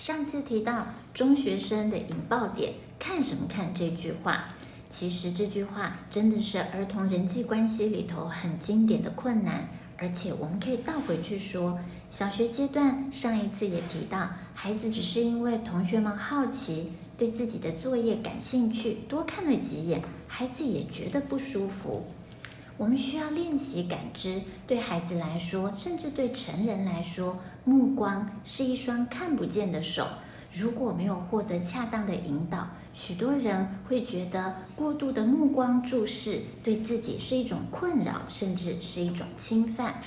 上次提到中学生的引爆点，看什么看这句话？其实这句话真的是儿童人际关系里头很经典的困难，而且我们可以倒回去说，小学阶段上一次也提到，孩子只是因为同学们好奇，对自己的作业感兴趣，多看了几眼，孩子也觉得不舒服。我们需要练习感知，对孩子来说，甚至对成人来说，目光是一双看不见的手。如果没有获得恰当的引导，许多人会觉得过度的目光注视对自己是一种困扰，甚至是一种侵犯。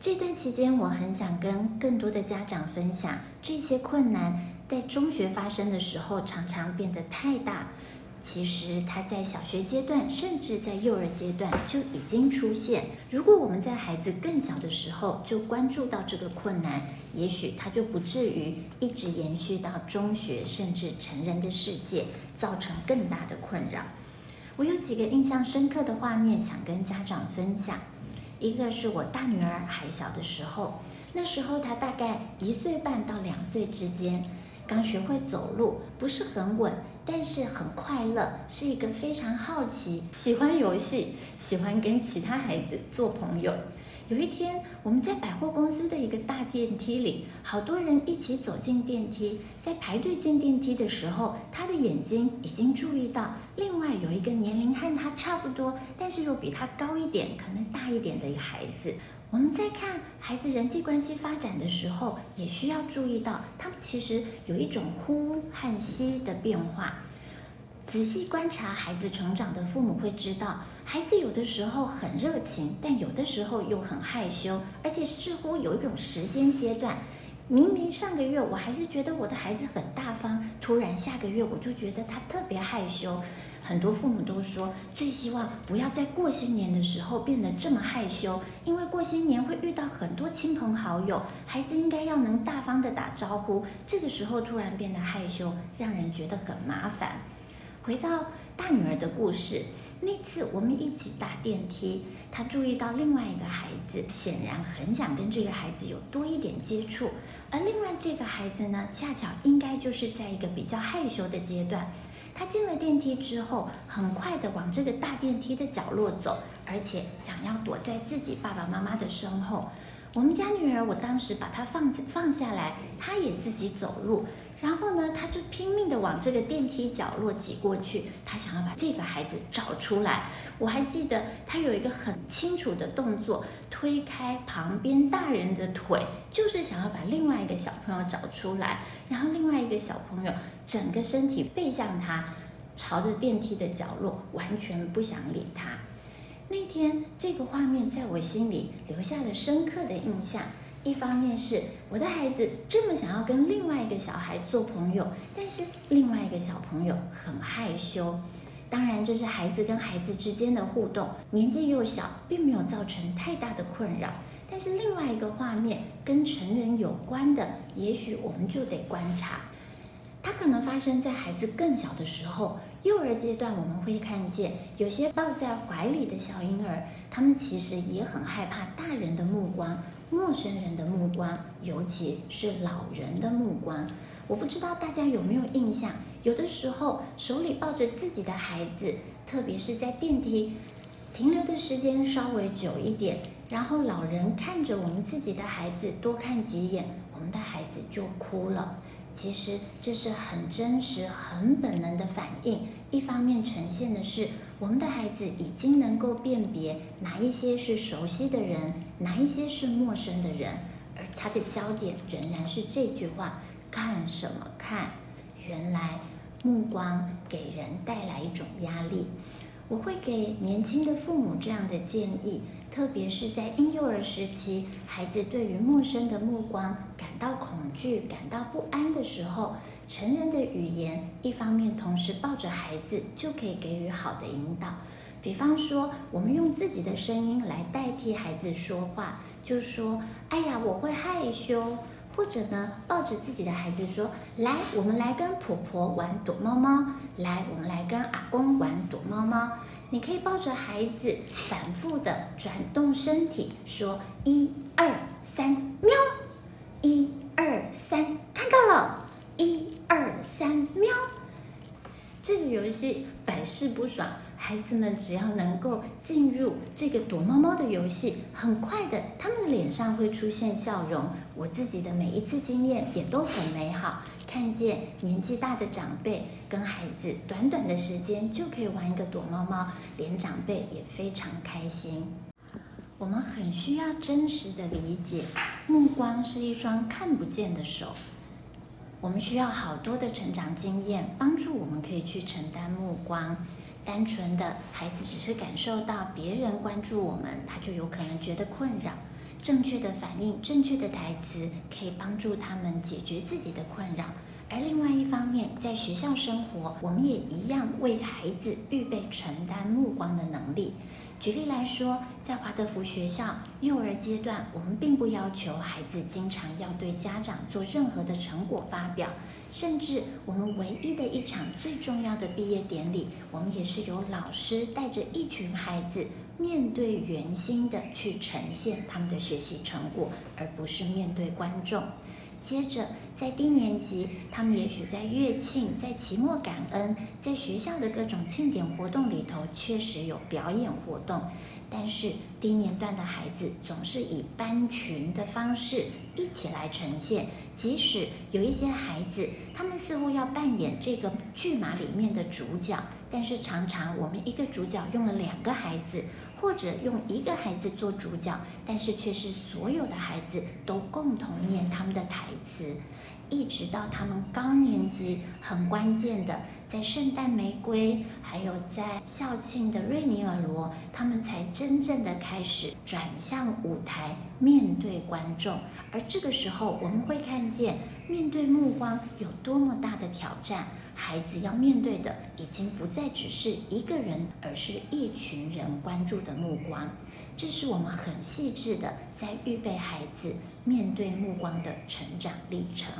这段期间，我很想跟更多的家长分享，这些困难在中学发生的时候，常常变得太大。其实他在小学阶段，甚至在幼儿阶段就已经出现。如果我们在孩子更小的时候就关注到这个困难，也许他就不至于一直延续到中学，甚至成人的世界，造成更大的困扰。我有几个印象深刻的画面想跟家长分享。一个是我大女儿还小的时候，那时候她大概一岁半到两岁之间，刚学会走路，不是很稳。但是很快乐，是一个非常好奇、喜欢游戏、喜欢跟其他孩子做朋友。有一天，我们在百货公司的一个大电梯里，好多人一起走进电梯。在排队进电梯的时候，他的眼睛已经注意到另外有一个年龄和他差不多，但是又比他高一点、可能大一点的一个孩子。我们在看孩子人际关系发展的时候，也需要注意到，他们其实有一种呼和吸的变化。仔细观察孩子成长的父母会知道，孩子有的时候很热情，但有的时候又很害羞，而且似乎有一种时间阶段。明明上个月我还是觉得我的孩子很大方，突然下个月我就觉得他特别害羞。很多父母都说，最希望不要在过新年的时候变得这么害羞，因为过新年会遇到很多亲朋好友，孩子应该要能大方的打招呼，这个时候突然变得害羞，让人觉得很麻烦。回到大女儿的故事，那次我们一起搭电梯，她注意到另外一个孩子，显然很想跟这个孩子有多一点接触，而另外这个孩子呢，恰巧应该就是在一个比较害羞的阶段。他进了电梯之后，很快地往这个大电梯的角落走，而且想要躲在自己爸爸妈妈的身后。我们家女儿，我当时把她放放下来，她也自己走路。然后呢，她就拼命地往这个电梯角落挤过去，她想要把这个孩子找出来。我还记得她有一个很清楚的动作，推开旁边大人的腿，就是想要把另外一个小朋友找出来。然后另外一个小朋友整个身体背向她，朝着电梯的角落，完全不想理她。那天这个画面在我心里留下了深刻的印象。一方面是我的孩子这么想要跟另外一个小孩做朋友，但是另外一个小朋友很害羞。当然，这是孩子跟孩子之间的互动，年纪又小，并没有造成太大的困扰。但是另外一个画面跟成人有关的，也许我们就得观察。它可能发生在孩子更小的时候，幼儿阶段我们会看见有些抱在怀里的小婴儿，他们其实也很害怕大人的目光。陌生人的目光，尤其是老人的目光，我不知道大家有没有印象？有的时候手里抱着自己的孩子，特别是在电梯停留的时间稍微久一点，然后老人看着我们自己的孩子多看几眼，我们的孩子就哭了。其实这是很真实、很本能的反应。一方面呈现的是我们的孩子已经能够辨别哪一些是熟悉的人，哪一些是陌生的人，而他的焦点仍然是这句话：看什么看？原来目光给人带来一种压力。我会给年轻的父母这样的建议。特别是在婴幼儿时期，孩子对于陌生的目光感到恐惧、感到不安的时候，成人的语言一方面同时抱着孩子，就可以给予好的引导。比方说，我们用自己的声音来代替孩子说话，就说：“哎呀，我会害羞。”或者呢，抱着自己的孩子说：“来，我们来跟婆婆玩躲猫猫。来，我们来跟阿公玩躲猫猫。”你可以抱着孩子，反复的转动身体，说一二三，喵！一二三，看到了。一二三，喵！这个游戏百试不爽，孩子们只要能够进入这个躲猫猫的游戏，很快的，他们的脸上会出现笑容。我自己的每一次经验也都很美好，看见年纪大的长辈跟孩子短短的时间就可以玩一个躲猫猫，连长辈也非常开心。我们很需要真实的理解，目光是一双看不见的手。我们需要好多的成长经验，帮助我们可以去承担目光。单纯的孩子只是感受到别人关注我们，他就有可能觉得困扰。正确的反应、正确的台词，可以帮助他们解决自己的困扰。而另外一方面，在学校生活，我们也一样为孩子预备承担目光的能力。举例来说，在华德福学校幼儿阶段，我们并不要求孩子经常要对家长做任何的成果发表，甚至我们唯一的一场最重要的毕业典礼，我们也是由老师带着一群孩子面对圆心的去呈现他们的学习成果，而不是面对观众。接着，在低年级，他们也许在乐庆、在期末感恩、在学校的各种庆典活动里头，确实有表演活动。但是低年段的孩子总是以班群的方式一起来呈现，即使有一些孩子，他们似乎要扮演这个剧码里面的主角，但是常常我们一个主角用了两个孩子。或者用一个孩子做主角，但是却是所有的孩子都共同念他们的台词，一直到他们高年级，很关键的，在圣诞玫瑰，还有在校庆的瑞尼尔罗，他们才真正的开始转向舞台，面对观众。而这个时候，我们会看见面对目光有多么大的挑战。孩子要面对的已经不再只是一个人，而是一群人关注的目光。这是我们很细致的在预备孩子面对目光的成长历程。